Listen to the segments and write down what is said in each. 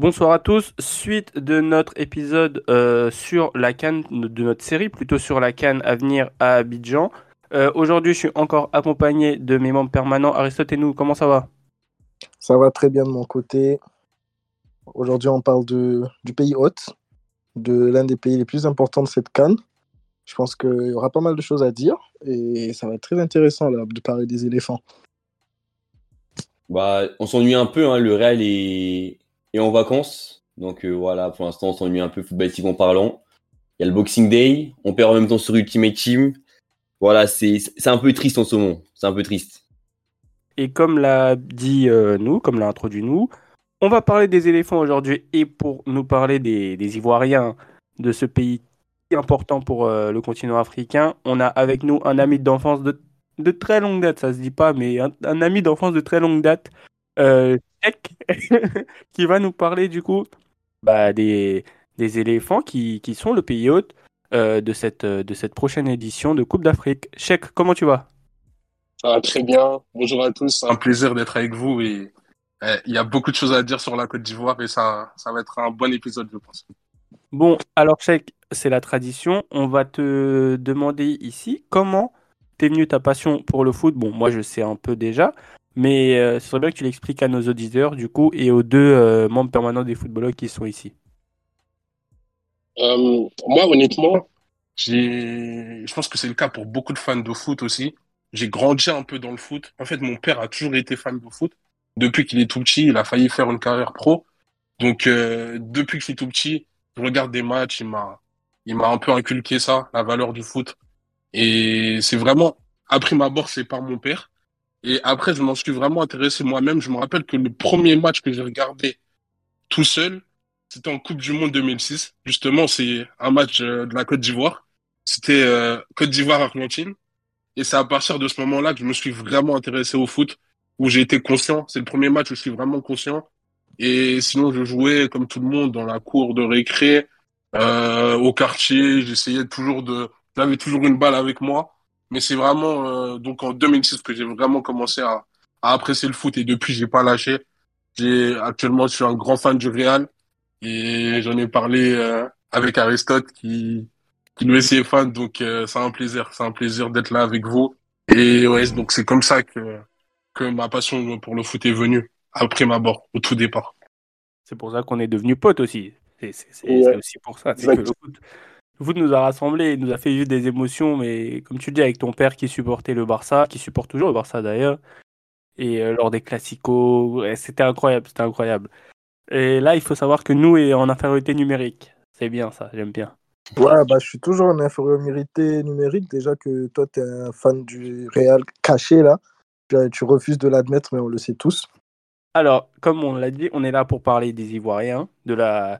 Bonsoir à tous. Suite de notre épisode euh, sur la canne de notre série, plutôt sur la canne à venir à Abidjan. Euh, aujourd'hui, je suis encore accompagné de mes membres permanents. Aristote et nous, comment ça va? Ça va très bien de mon côté. Aujourd'hui, on parle de, du pays hôte, de l'un des pays les plus importants de cette canne. Je pense qu'il y aura pas mal de choses à dire et ça va être très intéressant là, de parler des éléphants. Bah, on s'ennuie un peu, hein. le Real est, est en vacances. Donc euh, voilà, pour l'instant, on s'ennuie un peu footballistiquement parlant. Il y a le Boxing Day, on perd en même temps sur Ultimate Team. Voilà, c'est un peu triste en ce moment. C'est un peu triste. Et comme l'a dit euh, nous, comme l'a introduit nous, on va parler des éléphants aujourd'hui. Et pour nous parler des, Ivoiriens de ce pays important pour euh, le continent africain, on a avec nous un ami d'enfance de, de, très longue date, ça se dit pas, mais un, un ami d'enfance de très longue date, qui va nous parler du coup bah, des, des éléphants qui, qui sont le pays hôte euh, de, cette, de cette prochaine édition de Coupe d'Afrique. Cheikh, comment tu vas? Ça va très bien. Bonjour à tous. Un plaisir d'être avec vous et eh, il y a beaucoup de choses à dire sur la Côte d'Ivoire et ça, ça va être un bon épisode, je pense. Bon, alors Cheikh, c'est la tradition. On va te demander ici comment t'es venu ta passion pour le foot. Bon, moi je sais un peu déjà, mais euh, ce serait bien que tu l'expliques à nos auditeurs, du coup, et aux deux euh, membres permanents des footballeurs qui sont ici. Euh, moi, honnêtement, je pense que c'est le cas pour beaucoup de fans de foot aussi. J'ai grandi un peu dans le foot. En fait, mon père a toujours été fan de foot. Depuis qu'il est tout petit, il a failli faire une carrière pro. Donc, depuis que je suis tout petit, je regarde des matchs. Il m'a, il m'a un peu inculqué ça, la valeur du foot. Et c'est vraiment, après ma mort, c'est par mon père. Et après, je m'en suis vraiment intéressé moi-même. Je me rappelle que le premier match que j'ai regardé tout seul, c'était en Coupe du Monde 2006. Justement, c'est un match euh, de la Côte d'Ivoire. C'était euh, Côte d'Ivoire-Argentine. Et c'est à partir de ce moment-là que je me suis vraiment intéressé au foot, où j'ai été conscient. C'est le premier match où je suis vraiment conscient. Et sinon, je jouais comme tout le monde dans la cour de récré, euh, au quartier. J'essayais toujours de... J'avais toujours une balle avec moi. Mais c'est vraiment euh, donc en 2006 que j'ai vraiment commencé à, à, apprécier le foot et depuis j'ai pas lâché. J'ai actuellement je suis un grand fan du Real et j'en ai parlé euh, avec Aristote qui qui lui aussi est fan donc euh, c'est un plaisir, c'est un plaisir d'être là avec vous et ouais donc c'est comme ça que que ma passion pour le foot est venue après ma mort au tout départ. C'est pour ça qu'on est devenu potes aussi. C'est aussi pour ça. C'est que le foot, foot nous a rassemblés, nous a fait vivre des émotions, mais comme tu dis, avec ton père qui supportait le Barça, qui supporte toujours le Barça d'ailleurs, et euh, lors des classicos, c'était incroyable, c'était incroyable. Et là, il faut savoir que nous, est en infériorité numérique. C'est bien ça, j'aime bien. Ouais, bah, je suis toujours en infériorité numérique. Déjà que toi, tu es un fan du Real caché, là. Tu refuses de l'admettre, mais on le sait tous. Alors, comme on l'a dit, on est là pour parler des Ivoiriens, de la,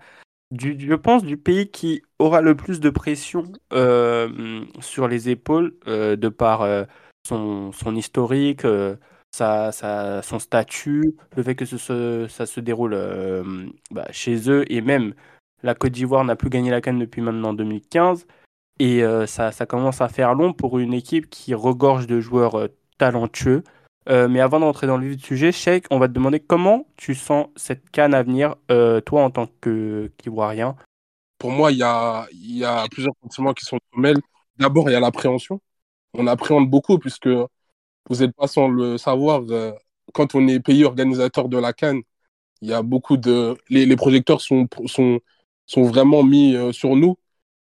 je pense, du pays qui aura le plus de pression euh, sur les épaules euh, de par euh, son, historique, sa, son statut, le fait que ça se déroule bah, chez eux et même la Côte d'Ivoire n'a plus gagné la Cannes depuis maintenant 2015 et ça commence à faire long pour une équipe qui regorge de joueurs talentueux. Euh, mais avant d'entrer dans le sujet, Sheikh, on va te demander comment tu sens cette canne à venir, euh, toi en tant qu'Ivoirien? Pour moi, il y a, plusieurs sentiments qui sont mêlés. D'abord, il y a l'appréhension. On appréhende beaucoup puisque vous n'êtes pas sans le savoir, euh, quand on est pays organisateur de la canne, il y a beaucoup de. Les, les projecteurs sont, sont, sont vraiment mis sur nous,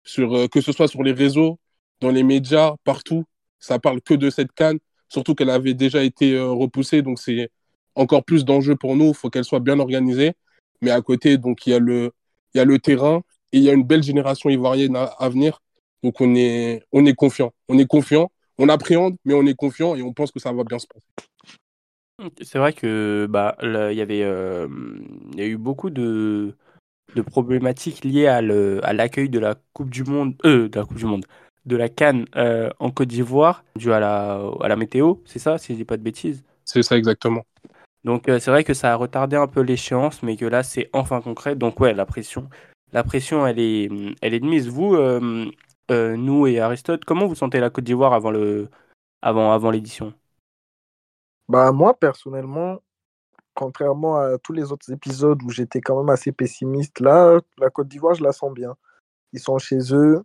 sur, que ce soit sur les réseaux, dans les médias, partout. Ça parle que de cette canne surtout qu'elle avait déjà été euh, repoussée, donc c'est encore plus d'enjeux pour nous. Il faut qu'elle soit bien organisée. Mais à côté, donc il y a le, terrain et il y a une belle génération ivoirienne à, venir. Donc on est, on est confiant. On est confiant. On appréhende, mais on est confiant et on pense que ça va bien se passer. C'est vrai que bah il y avait euh, a eu beaucoup de, de problématiques liées à l'accueil de la Coupe du Monde euh, de la Coupe du Monde de la Cannes euh, en Côte d'Ivoire, dû à la, à la météo, c'est ça, si je dis pas de bêtises? C'est ça exactement. Donc euh, c'est vrai que ça a retardé un peu l'échéance, mais que là c'est enfin concret. Donc ouais, la pression, la pression, elle est, elle est de mise. Vous, euh, nous et Aristote, comment vous sentez la Côte d'Ivoire avant le, avant, avant l'édition? Bah moi personnellement, contrairement à tous les autres épisodes où j'étais quand même assez pessimiste, là, la Côte d'Ivoire, je la sens bien. Ils sont chez eux,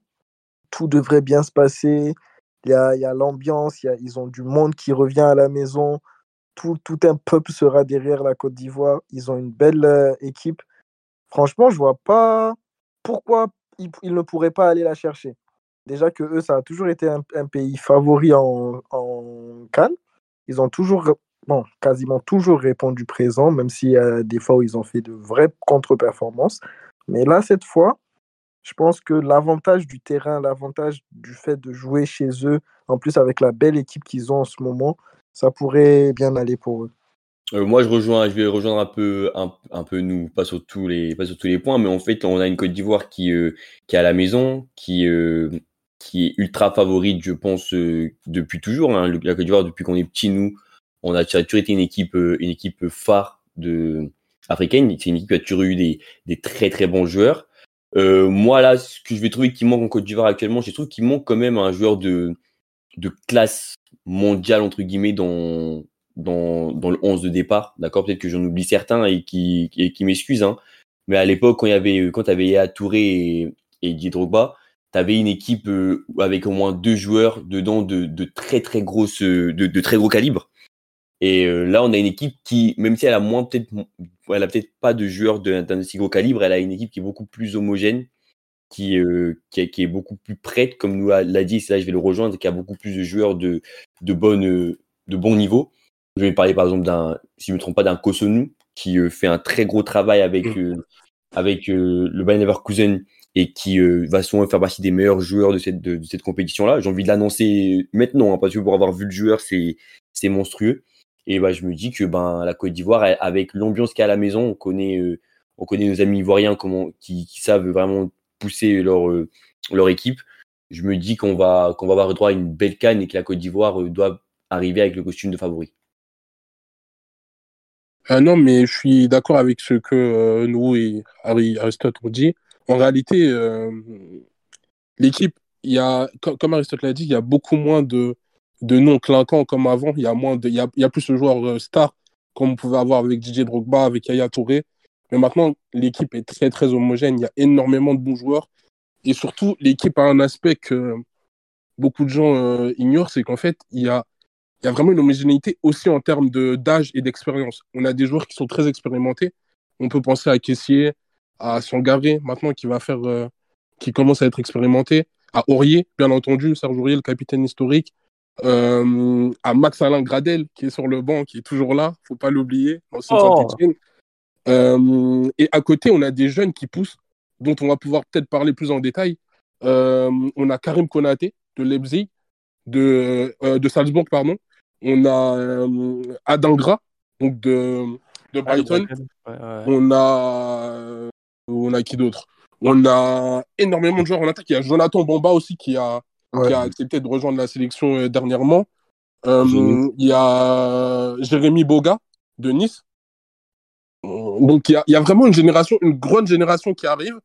tout devrait bien se passer. Il y a, y a l'ambiance, y a- ils ont du monde qui revient à la maison. Tout, tout un peuple sera derrière la Côte d'Ivoire. Ils ont une belle euh, équipe. Franchement, je vois pas pourquoi ils, ne pourraient pas aller la chercher. Déjà que eux, ça a toujours été un, pays favori en, en Cannes. Ils ont toujours, bon, quasiment toujours répondu présent, même s'il y a des fois où ils ont fait de vraies contre-performances. Mais là, cette fois, je pense que l'avantage du terrain, l'avantage du fait de jouer chez eux, en plus avec la belle équipe qu'ils ont en ce moment, ça pourrait bien aller pour eux. Euh, moi, je rejoins, je vais rejoindre un peu, un, peu nous, pas sur tous les, pas sur tous les points, mais en fait, on a une Côte d'Ivoire qui, euh, qui est à la maison, qui, euh, qui est ultra favorite, je pense, depuis toujours. hein. La Côte d'Ivoire, depuis qu'on est petit, nous, on a toujours été une équipe, une équipe phare de africaine. Une équipe qui a toujours eu des, des très très bons joueurs. Euh, moi, là, ce que je vais trouver qui manque en Côte d'Ivoire actuellement, je trouve qu'il manque quand même un joueur de, de classe mondiale, entre guillemets, dans, dans, le 11 de départ. D'accord Peut-être que j'en oublie certains et qui, et qui m'excusent. Hein. Mais à l'époque, quand il y avait, quand avais Yaya Touré et, et Drogba, tu avais une équipe euh, avec au moins deux joueurs dedans de, de très très de, de très gros calibre. Et euh, là, on a une équipe qui, même si elle a moins peut-être, elle a peut-être pas de joueurs de- d'un aussi gros calibre, elle a une équipe qui est beaucoup plus homogène, qui, euh, qui, est- qui est beaucoup plus prête, comme nous l'a dit, c'est là que je vais le rejoindre, qui a beaucoup plus de joueurs de, de, bonne, de bon niveau. Je vais parler par exemple d'un, si je ne me trompe pas, d'un Kosonu, qui euh, fait un très gros travail avec, euh, avec euh, le Bayer Leverkusen et qui va souvent faire partie des meilleurs joueurs de cette, de, de cette compétition-là. J'ai envie de l'annoncer maintenant, hein, parce que pour avoir vu le joueur, c'est c'est monstrueux. Et bah, je me dis que ben, la Côte d'Ivoire, avec l'ambiance qu'il y a à la maison, on connaît, euh, on connaît nos amis ivoiriens qui, savent vraiment pousser leur, euh, leur équipe. Je me dis qu'on va, qu'on va avoir droit à une belle canne et que la Côte d'Ivoire euh, doit arriver avec le costume de favori. Ah non, mais je suis d'accord avec ce que nous et Aristote ont dit. En réalité, l'équipe, il y a, co- comme Aristote l'a dit, il y a beaucoup moins de, de noms clinquants comme avant. Il y a moins de, il y a, plus de joueurs euh, stars comme on pouvait avoir avec Didier Drogba, avec Yaya Touré. Mais maintenant, l'équipe est très très homogène. Il y a énormément de bons joueurs. Et surtout, l'équipe a un aspect que beaucoup de gens euh, ignorent, c'est qu'en fait, il y a il y a vraiment une homogénéité aussi en termes d'âge et d'expérience. On a des joueurs qui sont très expérimentés. On peut penser à Caissier, à Sangaré, maintenant qui va faire, euh, qui commence à être expérimenté, à Aurier, bien entendu, Serge Aurier, le capitaine historique, euh, à Max Alain Gradel, qui est sur le banc, qui est toujours là, faut pas l'oublier, Oh. Euh, et à côté, on a des jeunes qui poussent, dont on va pouvoir peut-être parler plus en détail. Euh, on a Karim Konaté de Leipzig, de, de Salzbourg, pardon. On a Adingra, donc de, de Brighton. Ouais, ouais. On a, on a qui d'autre? On a énormément de joueurs en attaque. Il y a Jonathan Bamba aussi qui a, Ouais. qui a accepté de rejoindre la sélection euh, dernièrement. Euh, Jérémy. il y a Jérémy Boga de Nice. Euh, Donc il y a, il y a vraiment une génération, une grande génération qui arrive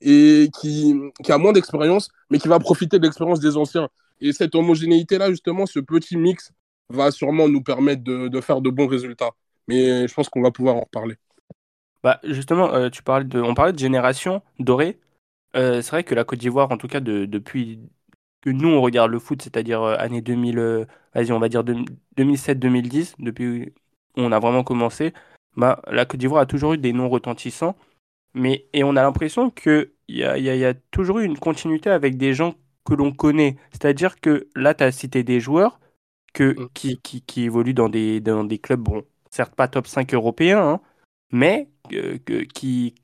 et qui, qui a moins d'expérience, mais qui va profiter de l'expérience des anciens. Et cette homogénéité-là, justement, ce petit mix va sûrement nous permettre de, de faire de bons résultats. Mais je pense qu'on va pouvoir en reparler. Bah, justement, euh, tu parlais de, on parlait de génération dorée. Euh, c'est vrai que la Côte d'Ivoire, en tout cas, de- depuis que nous, on regarde le foot, c'est-à-dire euh, année 2000, euh, vas-y, on va dire 2007-2010, depuis où on a vraiment commencé, bah, la Côte d'Ivoire a toujours eu des noms retentissants. Mais, et on a l'impression qu'il y a, il y, a, il y a toujours eu une continuité avec des gens que l'on connaît. C'est-à-dire que là, tu as cité des joueurs que, Mm. qui, qui, qui évoluent dans des, dans des clubs, bon, certes pas top 5 européens, hein, mais euh, que- qui,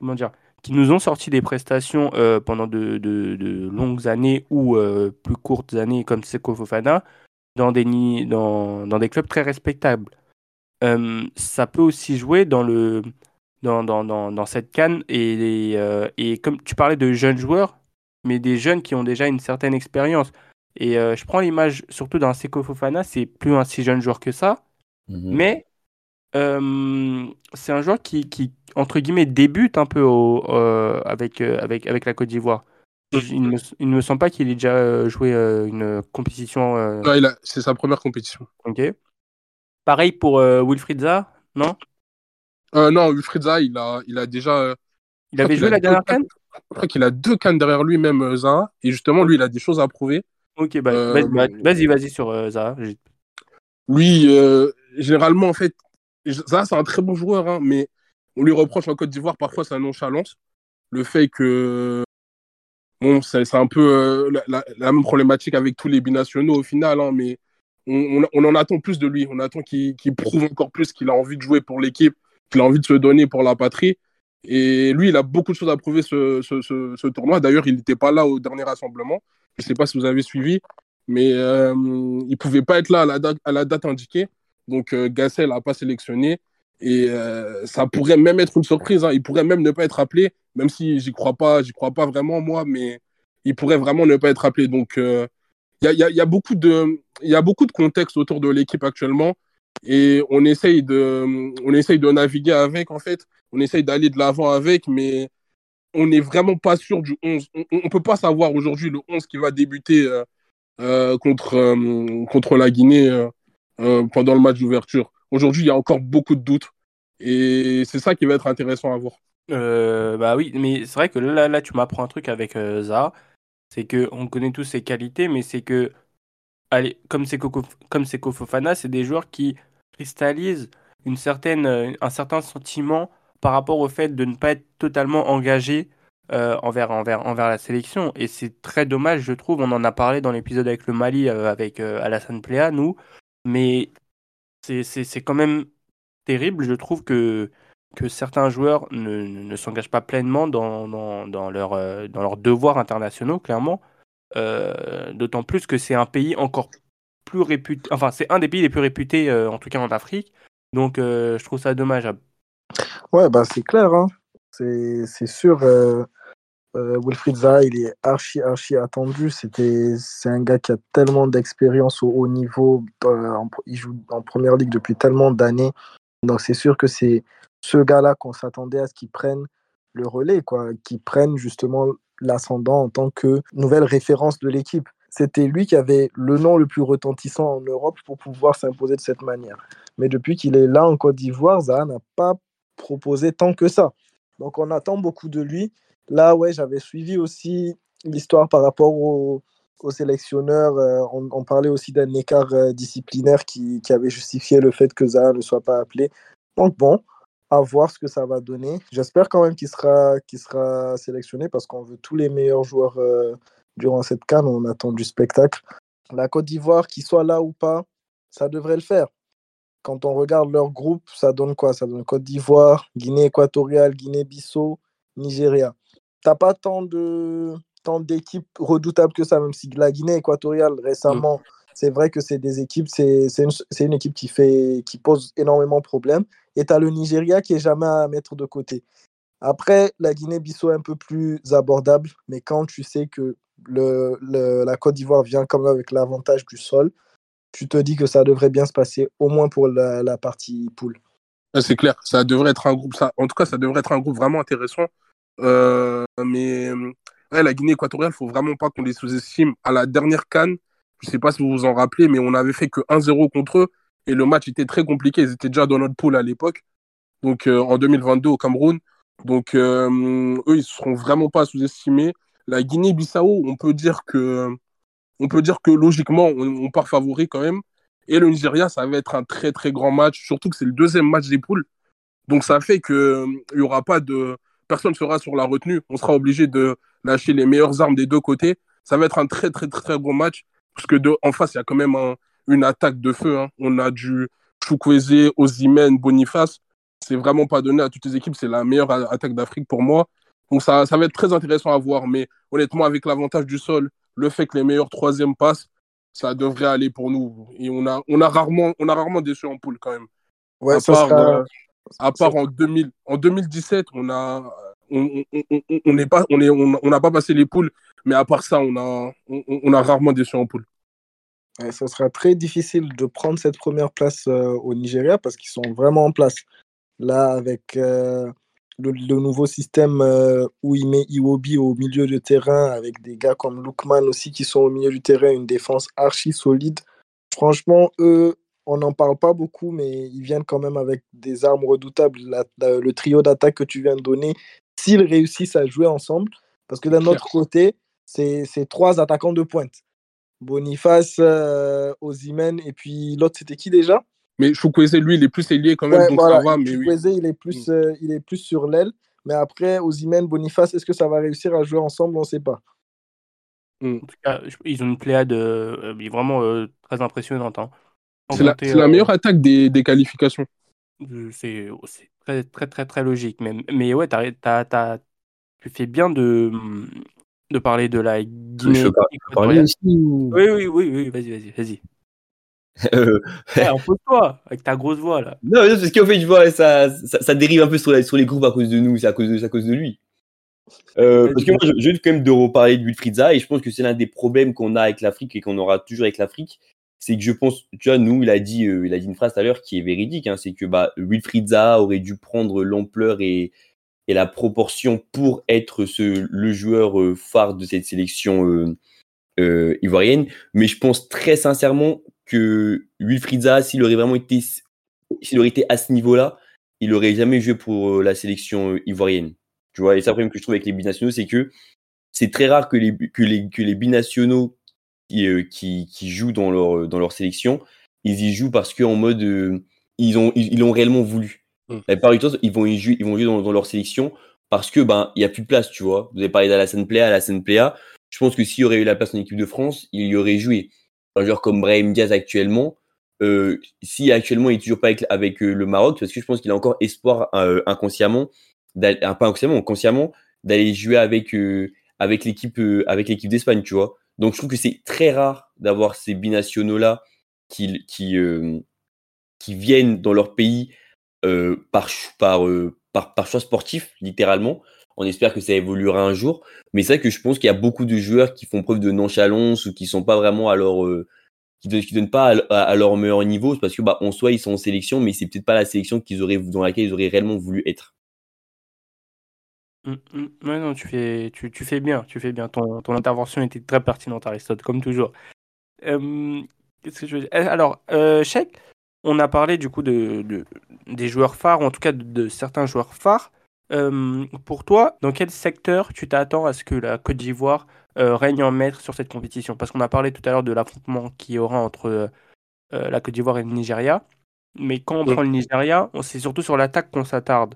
comment dire, qui nous ont sorti des prestations euh, pendant de, de- de longues années ou euh, plus courtes années comme Seko Fofana dans des, dans, dans des clubs très respectables. Euh, ça peut aussi jouer dans, le, dans, dans, dans, cette canne et, et comme tu parlais de jeunes joueurs, mais des jeunes qui ont déjà une certaine expérience. Et je prends l'image surtout d'un Seko Fofana, c'est plus un si jeune joueur que ça, Mhm. mais euh, c'est un joueur qui, qui, entre guillemets, débute un peu au, euh, avec, euh, avec, avec la Côte d'Ivoire. Je- Il ne me, il ne me semble pas qu'il ait déjà joué une compétition. Ouais, a- c'est sa première compétition. ok. Pareil pour Wilfried Zaha, non? Non, Wilfried Zaha, il a, il a déjà. Il avait joué la dernière canne? Je crois qu'il a deux cannes derrière lui, même Zaha. Et justement, lui, il a des choses à prouver. Ok, bah, vas-y, vas-y, sur Zaha. Lui, généralement, en fait, Zaha, c'est un très bon joueur, hein, mais on lui reproche en Côte d'Ivoire parfois sa nonchalance. Le fait que. Bon, c'est un peu euh, la, même problématique avec tous les binationaux au final, hein, mais on, en attend plus de lui. On attend qu'il prouve encore plus qu'il a envie de jouer pour l'équipe, qu'il a envie de se donner pour la patrie. Et lui, il a beaucoup de choses à prouver ce, tournoi. D'ailleurs, il n'était pas là au dernier rassemblement. Je ne sais pas si vous avez suivi, mais euh, il ne pouvait pas être là à la date indiquée. Donc, euh, Gassel n'a pas sélectionné. Et euh, ça pourrait même être une surprise. hein. Il pourrait même ne pas être appelé, même si j'y crois pas, j'y crois pas vraiment, moi, mais il pourrait vraiment ne pas être appelé. Donc, euh, il y, a, beaucoup de, il autour de l'équipe actuellement. Et on essaye, de, naviguer avec, en fait. On essaye d'aller de l'avant avec, mais on n'est vraiment pas sûr du 11. On ne peut pas savoir aujourd'hui le 11 qui va débuter contre la Guinée euh, pendant le match d'ouverture. Aujourd'hui, il y a encore beaucoup de doutes. Et c'est ça qui va être intéressant à voir. Euh, bah oui, mais c'est vrai que là, là, tu m'apprends un truc avec euh, Zaha. C'est que on connaît tous ses qualités, mais c'est que, allez, comme c'est comme c'est des joueurs qui cristallisent une certaine, euh, un certain sentiment par rapport au fait de ne pas être totalement engagé envers, envers, envers la sélection. Et c'est très dommage, je trouve. On en a parlé dans l'épisode avec le Mali, avec euh, Alassane Plea, nous. Mais c'est quand même terrible, je trouve, que, que certains joueurs ne, ne, s'engagent pas pleinement dans, dans, leur, euh, dans leurs devoirs internationaux, clairement. Euh, D'autant plus que c'est un pays encore plus réputé. Enfin, c'est un des pays les plus réputés, euh, en tout cas en Afrique. Donc, je trouve ça dommageable. Ouais, bah c'est clair, hein. C'est sûr. Euh, Wilfried Zaha, il est archi, archi attendu. C'était, c'est un gars qui a tellement d'expérience au haut niveau. euh, il joue en première ligue depuis tellement d'années. Donc c'est sûr que c'est ce gars-là qu'on s'attendait à ce qu'il prenne le relais, quoi, qu'il prenne justement l'ascendant en tant que nouvelle référence de l'équipe. C'était lui qui avait le nom le plus retentissant en Europe pour pouvoir s'imposer de cette manière. Mais depuis qu'il est là en Côte d'Ivoire, Zaha n'a pas proposé tant que ça. Donc on attend beaucoup de lui. Là, ouais, j'avais suivi aussi l'histoire par rapport au, au sélectionneur. euh, on, parlait aussi d'un écart euh, disciplinaire qui, qui avait justifié le fait que Zaha ne soit pas appelé. Donc bon, à voir ce que ça va donner. J'espère quand même qu'il sera, qu'il sera sélectionné parce qu'on veut tous les meilleurs joueurs euh, durant cette canne. On attend du spectacle. La Côte d'Ivoire, qu'il soit là ou pas, ça devrait le faire. Quand on regarde leur groupe, ça donne quoi? Ça donne Côte d'Ivoire, Guinée équatoriale, Guinée-Bissau, Nigeria. T'as pas tant de tant d'équipes redoutables que ça, même si la Guinée équatoriale récemment, c'est vrai que c'est des équipes, c'est une, une équipe qui fait qui pose énormément de problèmes. Et tu as le Nigeria qui est jamais à mettre de côté. Après, la Guinée-Bissau est un peu plus abordable, mais quand tu sais que le, le- la Côte d'Ivoire vient quand même avec l'avantage du sol, tu te dis que ça devrait bien se passer, au moins pour la, la partie poule. C'est clair, ça devrait être un groupe, ça, en tout cas, ça devrait être un groupe vraiment intéressant. Euh, mais ouais, la Guinée équatoriale, faut vraiment pas qu'on les sous-estime. À la dernière canne, je sais pas si vous vous en rappelez, mais on avait fait que 1-0 contre eux et le match était très compliqué. Ils étaient déjà dans notre poule à l'époque, donc euh, en 2022 au Cameroun. Donc euh, eux, ils seront vraiment pas sous-estimés. La Guinée-Bissau, on peut dire que, on peut dire que logiquement, on, part favori quand même. Et le Nigeria, ça va être un très très grand match, surtout que c'est le deuxième match des poules. Donc ça fait que il y aura pas de personne sera sur la retenue. On sera obligé de lâcher les meilleures armes des deux côtés. Ça va être un très très très, très gros match parce que de, en face il y a quand même un- une attaque de feu. hein. On a du Chukwueze, Osimhen, Boniface. C'est vraiment pas donné à toutes les équipes. C'est la meilleure attaque d'Afrique pour moi. Donc ça, ça va être très intéressant à voir. Mais honnêtement, avec l'avantage du sol, le fait que les meilleurs troisièmes passent, ça devrait aller pour nous. Et on a, on a rarement, on a rarement déçu en poule quand même. Ouais, à ça part, sera- euh, à part en, 2000, en 2017, on a, on, on, on, n'a pas passé les poules, mais à part ça, on a, on, a rarement déçu en poule. Ouais, ça sera très difficile de prendre cette première place euh, au Nigeria parce qu'ils sont vraiment en place. Là, avec euh, le, nouveau système euh, où il met Iwobi au milieu de terrain, avec des gars comme Lookman aussi qui sont au milieu du terrain, une défense archi solide. Franchement, eux, on n'en parle pas beaucoup, mais ils viennent quand même avec des armes redoutables. La- la- le trio d'attaque que tu viens de donner, s'ils réussissent à jouer ensemble, parce que d'un autre côté, c'est trois attaquants de pointe. Boniface, euh, et puis l'autre, c'était qui déjà? Mais Chukwueze, lui, il est plus ailier quand même, Ouais, donc voilà, ça va, mais oui. Chukwueze, il est plus, euh, il est plus sur l'aile. Mais après, Osimhen, Boniface, est-ce que ça va réussir à jouer ensemble? On ne sait pas. En tout cas, ils ont une pléiade euh, euh, vraiment euh, très impressionnante. hein. C'est la, meilleure attaque des, des qualifications. euh, C'est très, très, très, très logique. Mais, mais ouais, t'as- tu fais bien de, de parler de la Guinée. Je peux Parler aussi ou- Oui, oui, oui, oui, vas-y, vas-y, vas-y. Euh, Ouais, Impose-toi avec ta grosse voix là. Non, non, parce qu'en fait, je vois, ça, ça, ça dérive un peu sur, la- sur les groupes à cause de nous, c'est à cause de, à cause de lui. Euh, parce que moi, je, je viens quand même de reparler de Wilfried et je pense que c'est l'un des problèmes qu'on a avec l'Afrique et qu'on aura toujours avec l'Afrique. C'est que je pense, tu vois, nous, il a dit, euh, il a dit une phrase tout à l'heure qui est véridique, hein, c'est que bah, Wilfried Zaha aurait dû prendre l'ampleur et, et la proportion pour être ce, le joueur euh, phare de cette sélection euh, euh, ivoirienne. Mais je pense très sincèrement que Wilfried Zaha, s'il aurait vraiment été, s'il aurait été à ce niveau-là, il aurait jamais joué pour euh, la sélection ivoirienne. Tu vois, et un problème que je trouve avec les binationaux, c'est que c'est très rare que les, que les, que les binationaux qui, euh, qui, qui jouent dans leur, dans leur sélection, ils y jouent parce qu'en mode, euh, ils ont, ils, l'ont réellement voulu. Mm. La plupart du temps, ils vont, y jouer, ils vont jouer dans, dans leur sélection parce que, ben, il y a plus de place, tu vois. Vous avez parlé d'Alassane Plea, Alassane Plea. Je pense que s'il y aurait eu la place en équipe de France, il y aurait joué. Un joueur comme Brahim Diaz actuellement, euh, si actuellement il est toujours pas avec, avec euh, le Maroc, parce que je pense qu'il a encore espoir euh, inconsciemment, d'aller- pas inconsciemment, consciemment, d'aller jouer avec euh, avec l'équipe euh, avec l'équipe d'Espagne, tu vois. Donc je trouve que c'est très rare d'avoir ces binationaux là qui qui euh, qui viennent dans leur pays euh, par euh, par par choix sportif littéralement. On espère que ça évoluera un jour, mais c'est vrai que je pense qu'il y a beaucoup de joueurs qui font preuve de nonchalance ou qui sont pas vraiment à leur qui ne donnent pas à, leur meilleur niveau, c'est parce que bah en soi ils sont en sélection, mais c'est peut-être pas la sélection dans laquelle ils auraient réellement voulu être. Mm, mm. Ouais, non, tu fais, tu, tu fais bien, tu fais bien. Ton, ton intervention était très pertinente, Aristote, comme toujours. Euh, qu'est-ce que je veux dire? Eh, Alors, euh, on a parlé du coup de, de- des joueurs phares, ou en tout cas de, de certains joueurs phares. Euh, pour toi, dans quel secteur tu t'attends à ce que la Côte d'Ivoire euh, règne en maître sur cette compétition? Parce qu'on a parlé tout à l'heure de l'affrontement qu'il y aura entre euh, la Côte d'Ivoire et le Nigeria. Mais quand on prend le Nigeria, c'est surtout sur l'attaque qu'on s'attarde.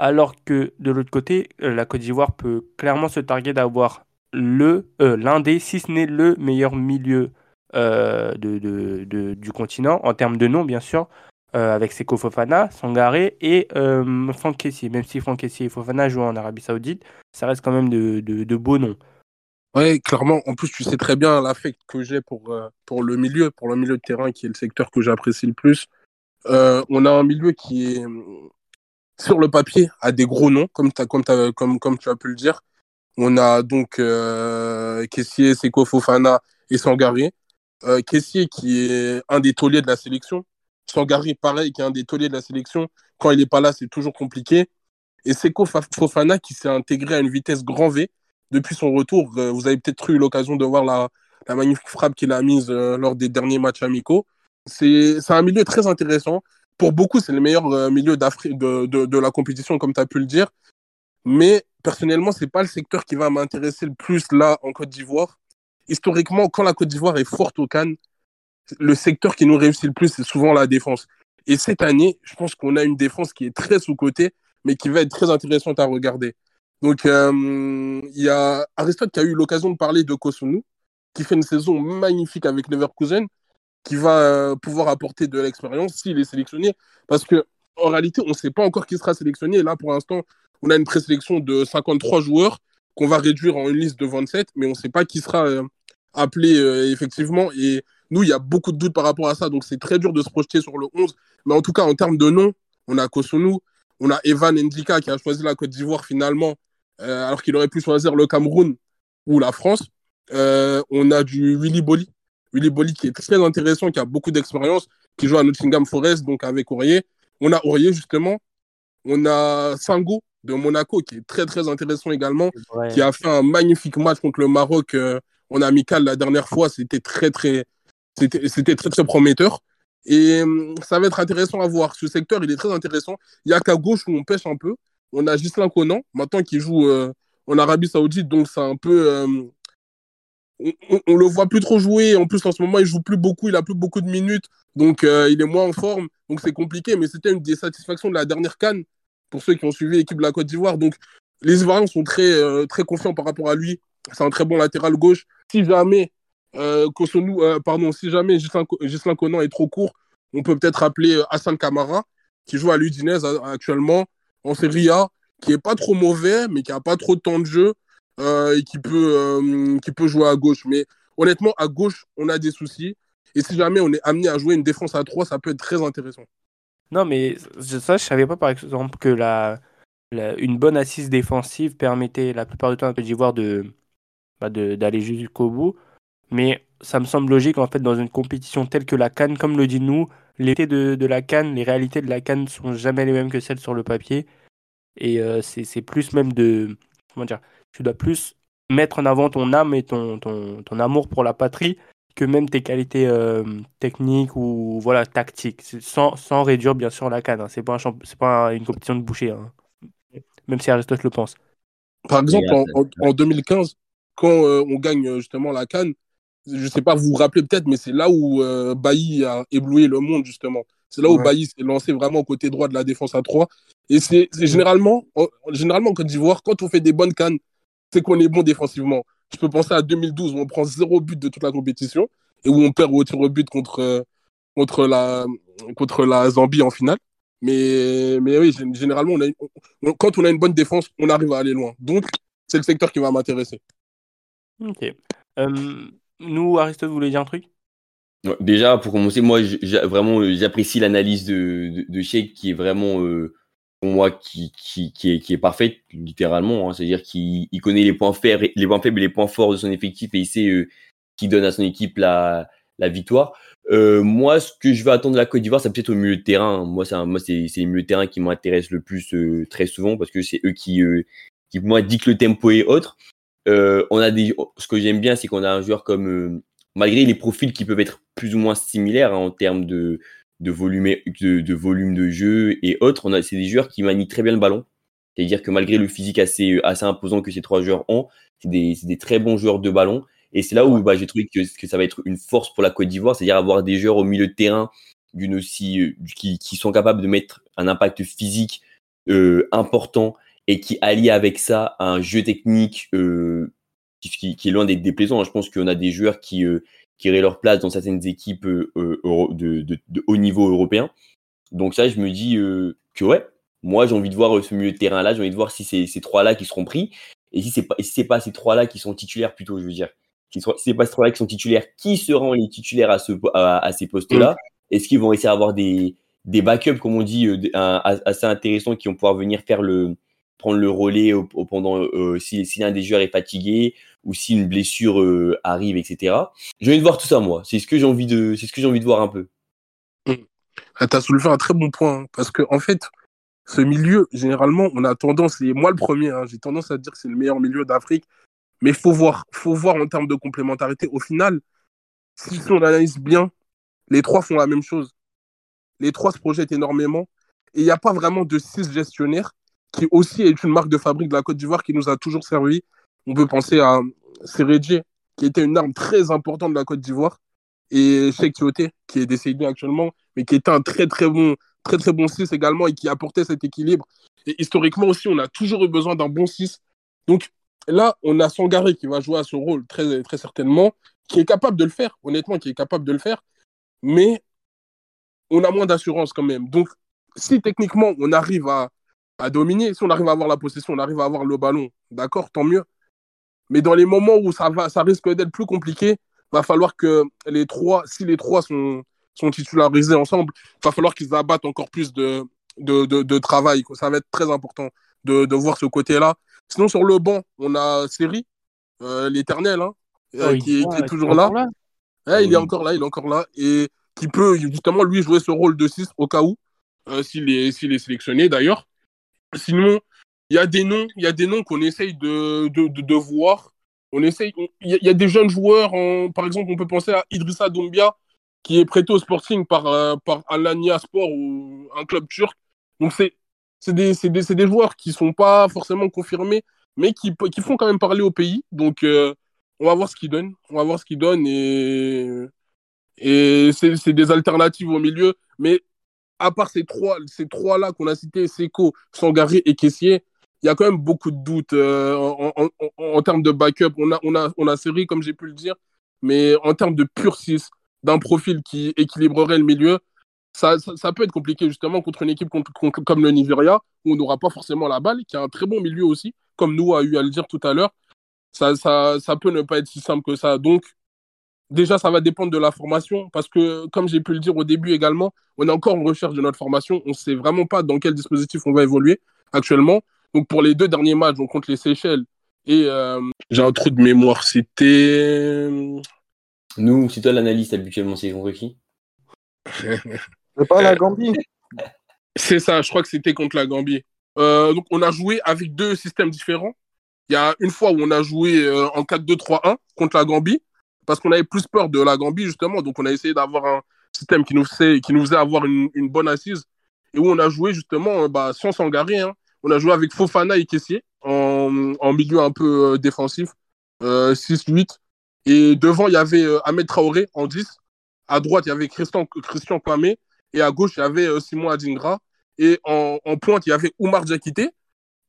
Alors que de l'autre côté, euh, la Côte d'Ivoire peut clairement se targuer d'avoir le euh, l'un des, si ce n'est le meilleur milieu euh, du continent, en termes de nom bien sûr, avec Seko Fofana, Sangaré et Franck Kessié. Même si Franck Kessié et Fofana jouent en Arabie Saoudite, ça reste quand même de, beaux noms. Ouais, clairement. En plus, tu sais très bien l'affect que j'ai pour, pour le milieu, pour le milieu de terrain, qui est le secteur que j'apprécie le plus. On a un milieu qui est, sur le papier, a des gros noms, comme, t'as- comme, t'as- comme, tu as pu le dire. On a donc euh, Kessié, Seko Fofana et Sangaré. Euh, Kessié, qui est un des tauliers de la sélection. Sangaré, pareil, qui est un des tauliers de la sélection. Quand il n'est pas là, c'est toujours compliqué. Et Seko Fa- Fofana, qui s'est intégré à une vitesse grand V depuis son retour. Euh, vous avez peut-être eu l'occasion de voir la, magnifique frappe qu'il a mise euh, lors des derniers matchs amicaux. C'est un milieu très intéressant. Pour beaucoup, c'est le meilleur euh, milieu de, la compétition, comme tu as pu le dire. Mais personnellement, c'est pas le secteur qui va m'intéresser le plus là en Côte d'Ivoire. Historiquement, quand la Côte d'Ivoire est forte au Cannes, le secteur qui nous réussit le plus, c'est souvent la défense. Et cette année, je pense qu'on a une défense qui est très sous-cotée, mais qui va être très intéressante à regarder. Donc, euh, il y a Aristote qui a eu l'occasion de parler de Kosunu, qui fait une saison magnifique avec Leverkusen, qui va euh, pouvoir apporter de l'expérience s'il est sélectionné. Parce que en réalité, on ne sait pas encore qui sera sélectionné. Et là, pour l'instant, on a une présélection de 53 joueurs qu'on va réduire en une liste de 27, mais on ne sait pas qui sera euh, appelé euh, effectivement. Et nous, il y a beaucoup de doutes par rapport à ça. Donc, c'est très dur de se projeter sur le 11. Mais en tout cas, en termes de nom, on a Kosunu, on a Evan Ndika qui a choisi la Côte d'Ivoire finalement, alors qu'il aurait pu choisir le Cameroun ou la France. On a du Willy Bolly. Willy Bolly qui est très intéressant, qui a beaucoup d'expérience, qui joue à Nottingham Forest, donc avec Aurier. On a Aurier justement. On a Sango de Monaco qui est très très intéressant également, Ouais. qui a fait un magnifique match contre le Maroc euh, en amical la dernière fois. C'était très très, c'était c'était très très prometteur. Et hum, ça va être intéressant à voir. Ce secteur, il est très intéressant. Il y a qu'à gauche où on pêche un peu. On a Gislain Conan, maintenant qui joue euh, en Arabie Saoudite, donc c'est un peu. On, on le voit plus trop jouer. En plus, en ce moment, il joue plus beaucoup. Il a plus beaucoup de minutes, donc euh, il est moins en forme. Donc c'est compliqué. Mais c'était une des satisfactions de la dernière canne pour ceux qui ont suivi l'équipe de la Côte d'Ivoire. Donc les Ivoiriens sont très euh, très confiants par rapport à lui. C'est un très bon latéral gauche. Si jamais euh, Kosonou- euh, pardon, Gislain Co- Gislain Conan est trop court, on peut peut-être appeler Hassan Kamara, qui joue à l'Udinese euh, actuellement en Serie A, qui est pas trop mauvais, mais qui a pas trop de temps de jeu et qui peut, euh, qui peut jouer à gauche. Mais honnêtement, à gauche, on a des soucis. Et si jamais on est amené à jouer une défense à 3, ça peut être très intéressant. Non, mais ça, je savais pas par exemple que la, une bonne assise défensive permettait la plupart du temps à Côte d'Ivoire bah, d'aller jusqu'au bout. Mais ça me semble logique en fait dans une compétition telle que la Cannes, comme le dit nous, l'été de, la Cannes, les réalités de la Cannes sont jamais les mêmes que celles sur le papier. Et euh, c'est plus même de. Comment dire Tu dois plus mettre en avant ton âme et ton, ton, ton amour pour la patrie que même tes qualités euh, techniques ou voilà tactiques. Sans, sans réduire bien sûr la Cannes. hein. C'est pas, un champ- c'est pas une compétition de boucher. hein. Même si Aristote le pense. Par exemple, en, en- en 2015, quand euh, on gagne euh, justement la Cannes, je sais pas, vous vous rappelez peut-être, mais c'est là où euh, Bailly a ébloui le monde, justement. C'est là où Ouais. Bailly s'est lancé vraiment au côté droit de la défense à 3. Et c'est c'est généralement, en- généralement en Côte d'Ivoire, quand on fait des bonnes Cannes, c'est qu'on est bon défensivement. Je peux penser à 2012 où on prend zéro but de toute la compétition et où on perd au tir au but contre, euh, contre, la, contre la Zambie en finale. Mais, mais oui, gé- généralement, on a une- on- quand on a une bonne défense, on arrive à aller loin. Donc, c'est le secteur qui va m'intéresser. Ok. Euh, nous, Aristote, vous voulez dire un truc? Déjà, pour commencer, moi, vraiment, euh, j'apprécie l'analyse de, de, de Sheikh qui est vraiment, euh, moi, qui, qui, qui, est, qui est parfaite, littéralement. hein. C'est-à-dire qu'il il connaît les points, faibles, les points faibles et les points forts de son effectif et il sait euh, qui donne à son équipe la, la victoire. Euh, moi, ce que je vais attendre de la Côte d'Ivoire, c'est peut-être au milieu de terrain. Moi, c'est moi, c'est c'est les milieux de terrain qui m'intéressent le plus euh, très souvent parce que c'est eux qui, euh, qui, pour moi, dictent le tempo et autres. Euh, on a des, ce que j'aime bien, c'est qu'on a un joueur comme, euh, malgré les profils qui peuvent être plus ou moins similaires hein, en termes de, de, volume, de, de volume de jeu et autres, on a, c'est des joueurs qui manient très bien le ballon. C'est-à-dire que malgré le physique assez, assez imposant que ces trois joueurs ont, c'est des, c'est des très bons joueurs de ballon. Et c'est là où bah, j'ai trouvé que, que ça va être une force pour la Côte d'Ivoire, c'est-à-dire avoir des joueurs au milieu de terrain d'une aussi, euh, qui, qui sont capables de mettre un impact physique euh, important et qui allie avec ça un jeu technique euh, qui, qui, qui est loin d'être déplaisant. Je pense qu'on a des joueurs qui, euh, qui auraient leur place dans certaines équipes euh, euh, de, de, de haut niveau européen. Donc ça, je me dis euh, que ouais, moi j'ai envie de voir ce milieu de terrain-là, j'ai envie de voir si c'est ces trois-là qui seront pris, et si c'est pas, si pas ces trois-là qui sont titulaires plutôt, je veux dire, si ce- si c'est pas ces trois-là qui sont titulaires, qui seront les titulaires à, ce, à, à ces postes-là? Est-ce qu'ils vont essayer d'avoir des, des backups, comme on dit, assez intéressants qui vont pouvoir venir faire le prendre le relais pendant euh, si, si l'un des joueurs est fatigué ou si une blessure euh, arrive, etc. J'ai envie de voir tout ça, moi. C'est ce que j'ai envie de, c'est ce que j'ai envie de voir un peu. Ah, Tu as soulevé un très bon point, hein, parce que en fait, ce milieu, généralement, on a tendance, et moi le premier, hein, j'ai tendance à dire que c'est le meilleur milieu d'Afrique, mais faut voir, faut voir en termes de complémentarité. Au final, si on analyse bien, les trois font la même chose. Les trois se projettent énormément, et il n'y a pas vraiment de six gestionnaires, qui aussi est une marque de fabrique de la Côte d'Ivoire qui nous a toujours servi. On peut penser à Seredje, qui était une arme très importante de la Côte d'Ivoire, et Cheikh Tioté, qui est décédé actuellement, mais qui était un très très bon, très très bon 6 également et qui apportait cet équilibre. Et historiquement aussi, on a toujours eu besoin d'un bon 6. Donc là, on a Sangaré qui va jouer à ce rôle très, très certainement, qui est capable de le faire, honnêtement, qui est capable de le faire, mais on a moins d'assurance quand même. Donc si techniquement on arrive à, à dominer, si on arrive à avoir la possession, on arrive à avoir le ballon, d'accord, tant mieux. Mais dans les moments où ça, va, ça risque d'être plus compliqué, va falloir que les trois, si les trois sont, sont titularisés ensemble, va falloir qu'ils abattent encore plus de, de, de, de travail. quoi. Ça va être très important de, de voir ce côté-là. Sinon, sur le banc, on a Seri, euh, l'éternel, hein, euh, Oh, il- qui, ah, qui est toujours là. Ouais, il est encore là, il est encore là. Et qui peut justement lui jouer ce rôle de 6 au cas où, euh, s'il est, s'il est sélectionné d'ailleurs. Sinon, il y a des noms, il y a des noms qu'on essaye de, de, de, voir. On essaye, il y, a- des jeunes joueurs, par exemple, on peut penser à Idrissa Doumbia, qui est prêté au Sporting par, euh, par Sport ou un club turc. Donc, c'est c'est des, des, des joueurs qui sont pas forcément confirmés, mais qui, qui font quand même parler au pays. Donc, euh, on va voir ce qu'ils donnent. On va voir ce qu'ils donnent. Et, et c'est, c'est des alternatives au milieu. Mais à part ces trois, ces trois-là qu'on a cités, Seco, Sangaré et Caissier, il y a quand même beaucoup de doutes euh, en, termes de backup. On a, on a, on a série, comme j'ai pu le dire, mais en termes de pur 6, d'un profil qui équilibrerait le milieu, ça, ça, peut être compliqué justement contre une équipe comme le Nigeria, où on n'aura pas forcément la balle, qui a un très bon milieu aussi, comme nous a eu à le dire tout à l'heure. Ça, ça, ça peut ne pas être si simple que ça. Donc, déjà, ça va dépendre de la formation, parce que, comme j'ai pu le dire au début également, on est encore en recherche de notre formation. On ne sait vraiment pas dans quel dispositif on va évoluer actuellement. Donc, pour les deux derniers matchs, on compte les Seychelles et euh, j'ai un trou de mémoire. C'était. Nous, c'est toi l'analyste habituellement, c'est contre qui? C'est pas la Gambie C'est ça, je crois que c'était contre la Gambie. Euh, donc, on a joué avec deux systèmes différents. Il y a une fois où on a joué euh, en 4-2-3-1 contre la Gambie, parce qu'on avait plus peur de la Gambie, justement. Donc, on a essayé d'avoir un système qui nous, faisait, qui nous faisait avoir une, bonne assise. Et où on a joué, justement, bah, sans s'engarer. Hein. On a joué avec Fofana et Kessier en, milieu un peu euh, défensif, euh, 6-8. Et devant, il y avait euh, Ahmed Traoré en 10. À droite, il y avait Christian, Christian. Et à gauche, il y avait euh, Simon Adingra. Et en, en, pointe, il y avait Oumar Diakité.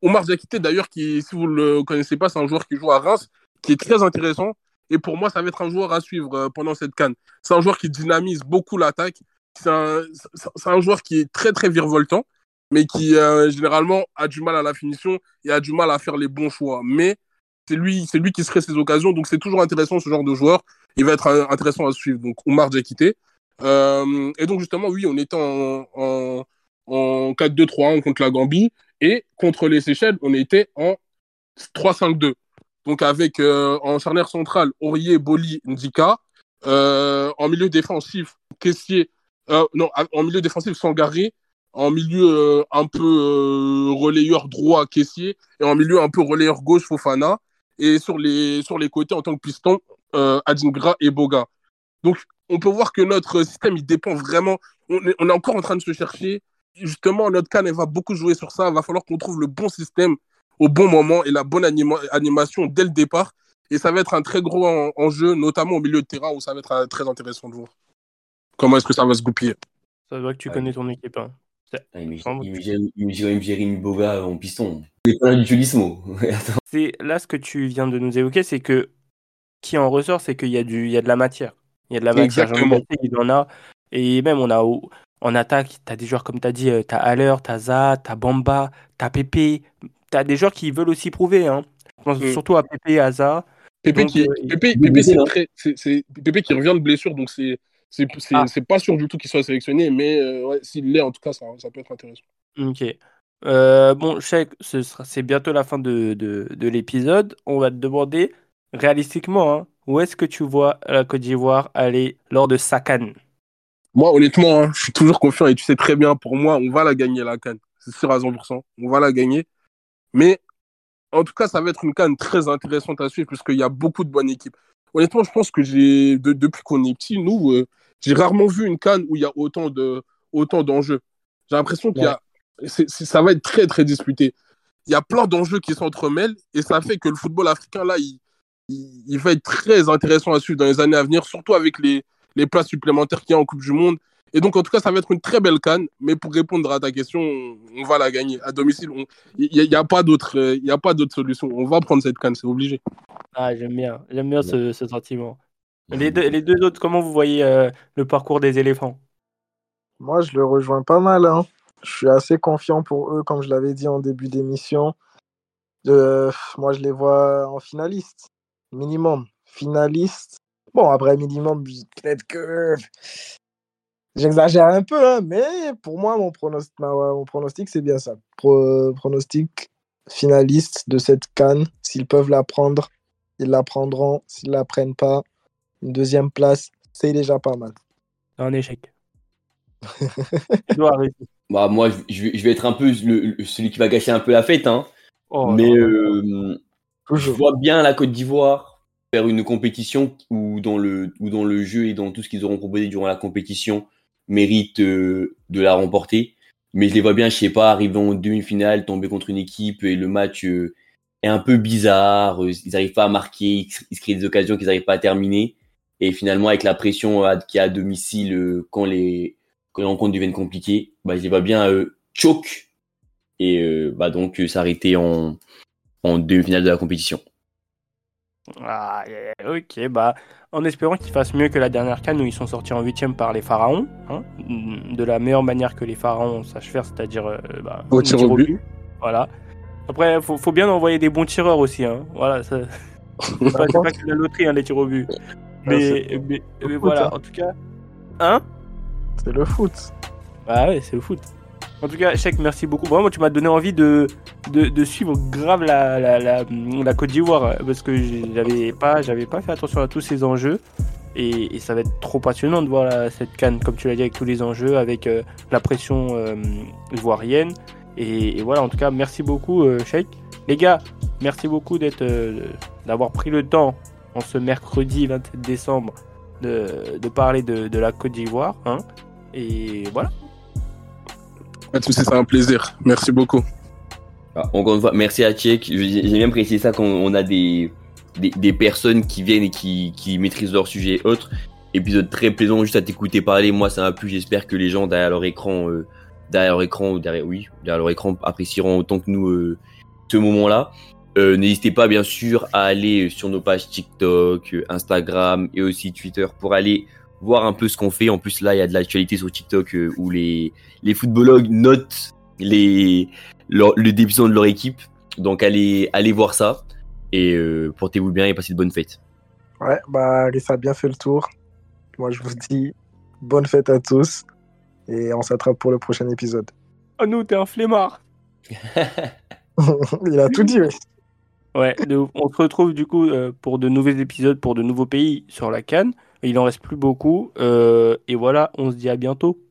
Oumar Diakité, d'ailleurs, qui, si vous ne le connaissez pas, c'est un joueur qui joue à Reims, qui est très intéressant. Et pour moi, ça va être un joueur à suivre euh, pendant cette canne. C'est un joueur qui dynamise beaucoup l'attaque. C'est un, joueur qui est très, très virevoltant mais qui euh, généralement a du mal à la finition et a du mal à faire les bons choix. Mais c'est lui, lui qui se crée ses occasions, donc c'est toujours intéressant ce genre de joueur. Il va être intéressant à suivre. Donc Omar Diakité. Euh, et donc justement, oui, on était en 4-2-3-1 contre la Gambie et contre les Seychelles, on était en 3-5-2. Donc avec euh, en charnière centrale Aurier, Boli, Ndika. Euh, en milieu défensif, Caissier. non, en milieu défensif, Sangaré en milieu euh, un peu euh, relayeur droit caissier et en milieu un peu relayeur gauche Fofana et sur les côtés en tant que piston euh, Adingra et Boga. Donc on peut voir que notre système il dépend vraiment on est, on est encore en train de se chercher justement notre canne elle va beaucoup jouer sur ça, il va falloir qu'on trouve le bon système au bon moment et la bonne anima animation dès le départ et ça va être un très gros en, enjeu notamment au milieu de terrain où ça va être euh, très intéressant de voir. Comment est-ce que ça va se goupiller? Ça voit que tu connais ton équipe hein. Ah, il me dirait Jérémy Boga en piston. C'est pas du là ce que tu viens de nous évoquer, c'est que qui en ressort, c'est qu'il y a du, il y a de la matière. Il y a de la matière. Exactement. Il en a. Et même on a en attaque, tu as des joueurs comme tu as dit, tu as Haller, tu as Za, tu as Bamba, tu as Pépé. Tu as des joueurs qui veulent aussi prouver. Hein. Je pense mm. surtout à Pépé et à Za. Pépé, donc, qui, c'est très, c'est, qui revient de blessure, donc c'est c'est ah. pas sûr du tout qu'il soit sélectionné, mais euh, ouais, s'il l'est, en tout cas, ça, ça, peut être intéressant. Ok. Euh, bon, Cheikh, c'est bientôt la fin de, de, de l'épisode. On va te demander, réalistiquement, hein, où est-ce que tu vois la Côte d'Ivoire aller lors de sa canne? Moi, honnêtement, hein, je suis toujours confiant et tu sais très bien, pour moi, on va la gagner, la canne. C'est sûr à 100%. On va la gagner. Mais en tout cas, ça va être une canne très intéressante à suivre puisqu'il y a beaucoup de bonnes équipes. Honnêtement, je pense que j'ai, de, depuis qu'on est petit, nous, euh, j'ai rarement vu une canne où il y a autant de autant d'enjeux. J'ai l'impression qu'il y a ça va être très très disputé. Il y a plein d'enjeux qui s'entremêlent et ça fait que le football africain là, il, il, il, va être très intéressant à suivre dans les années à venir, surtout avec les, les places supplémentaires qu'il y a en Coupe du Monde. Et donc, en tout cas, ça va être une très belle canne. Mais pour répondre à ta question, on va la gagner. À domicile, il n'y a, a, pas d'autre solution. On va prendre cette canne, c'est obligé. Ah, j'aime bien. J'aime bien ce, ce sentiment. Les deux, les deux autres, comment vous voyez euh, le parcours des éléphants? Moi, je le rejoins pas mal. Hein. Je suis assez confiant pour eux, comme je l'avais dit en début d'émission. Euh, moi, je les vois en finaliste. Minimum. Finaliste. Bon, après, minimum, peut-être que. J'exagère un peu, hein, mais pour moi, mon pronostic, mon pronostic c'est bien ça. Pro, pronostic finaliste de cette canne. S'ils peuvent la prendre, ils la prendront. S'ils la prennent pas, une deuxième place, c'est déjà pas mal. Un échec. bah, moi, je vais, je vais, être un peu le, celui qui va gâcher un peu la fête. Hein. Oh, mais euh, je vois bien la Côte d'Ivoire faire une compétition où dans le, où dans le jeu et dans tout ce qu'ils auront proposé durant la compétition méritent euh, de la remporter. Mais je les vois bien, je sais pas, arriver en demi-finale, tomber contre une équipe et le match euh, est un peu bizarre. euh, Ils n'arrivent pas à marquer, ils se- créent des occasions qu'ils n'arrivent pas à terminer. Et finalement, avec la pression qu'il y a à domicile quand les, quand les rencontres deviennent compliquées, bah, je les vois bien choke et bah, donc s'arrêter en, en demi-finale de la compétition. Ah, ok, bah, en espérant qu'ils fassent mieux que la dernière canne où ils sont sortis en huitième par les pharaons, hein, de la meilleure manière que les pharaons sachent faire, c'est-à-dire euh, bah, Au tir au but. Voilà. Après, faut, faut bien envoyer des bons tireurs aussi, hein. Voilà, ça... c'est pas, que la loterie, hein, les tirs au but. Mais, c'est- mais, mais foot, voilà, hein. en tout cas, hein? C'est le foot. Ah ouais, c'est le foot. En tout cas, Cheikh, merci beaucoup. Vraiment, tu m'as donné envie de, de, suivre grave la, la, la, Côte d'Ivoire euh, parce que j'avais pas, pas fait attention à tous ces enjeux. Et, ça va être trop passionnant de voir cette canne, comme tu l'as dit, avec tous les enjeux, avec euh, la pression euh, ivoirienne. Et, voilà, en tout cas, merci beaucoup, euh, Cheikh. Les gars, merci beaucoup d'être, euh, d'avoir pris le temps en ce mercredi 27 décembre de, de parler de, de la Côte d'Ivoire. Hein. Et voilà. Pas c'est un plaisir. Merci beaucoup. Ah, Encore une fois, merci à Tchèque. J'ai bien précisé ça quand on a des, des, personnes qui viennent et qui, qui maîtrisent leur sujet et autres. Épisode très plaisant juste à t'écouter parler. Moi, ça m'a plu. J'espère que les gens derrière leur écran, euh, derrière leur écran derrière, oui, derrière leur écran apprécieront autant que nous euh, ce moment-là. Euh, N'hésitez pas, bien sûr, à aller sur nos pages TikTok, Instagram et aussi Twitter pour aller voir un peu ce qu'on fait. En plus, là, il y a de l'actualité sur TikTok euh, où les, les footballogues notent les, leur- le début de leur équipe. Donc allez, allez voir ça. Et euh, portez-vous bien et passez de bonnes fêtes. Ouais, bah, Rissa a bien fait le tour. Moi, je vous dis bonne fête à tous. Et on s'attrape pour le prochain épisode. Oh nous, t'es un flemmard. Il a tout dit, oui. Ouais, on se retrouve du coup euh, pour de nouveaux épisodes, pour de nouveaux pays sur la Cannes. Il en reste plus beaucoup. Euh, et voilà, on se dit à bientôt.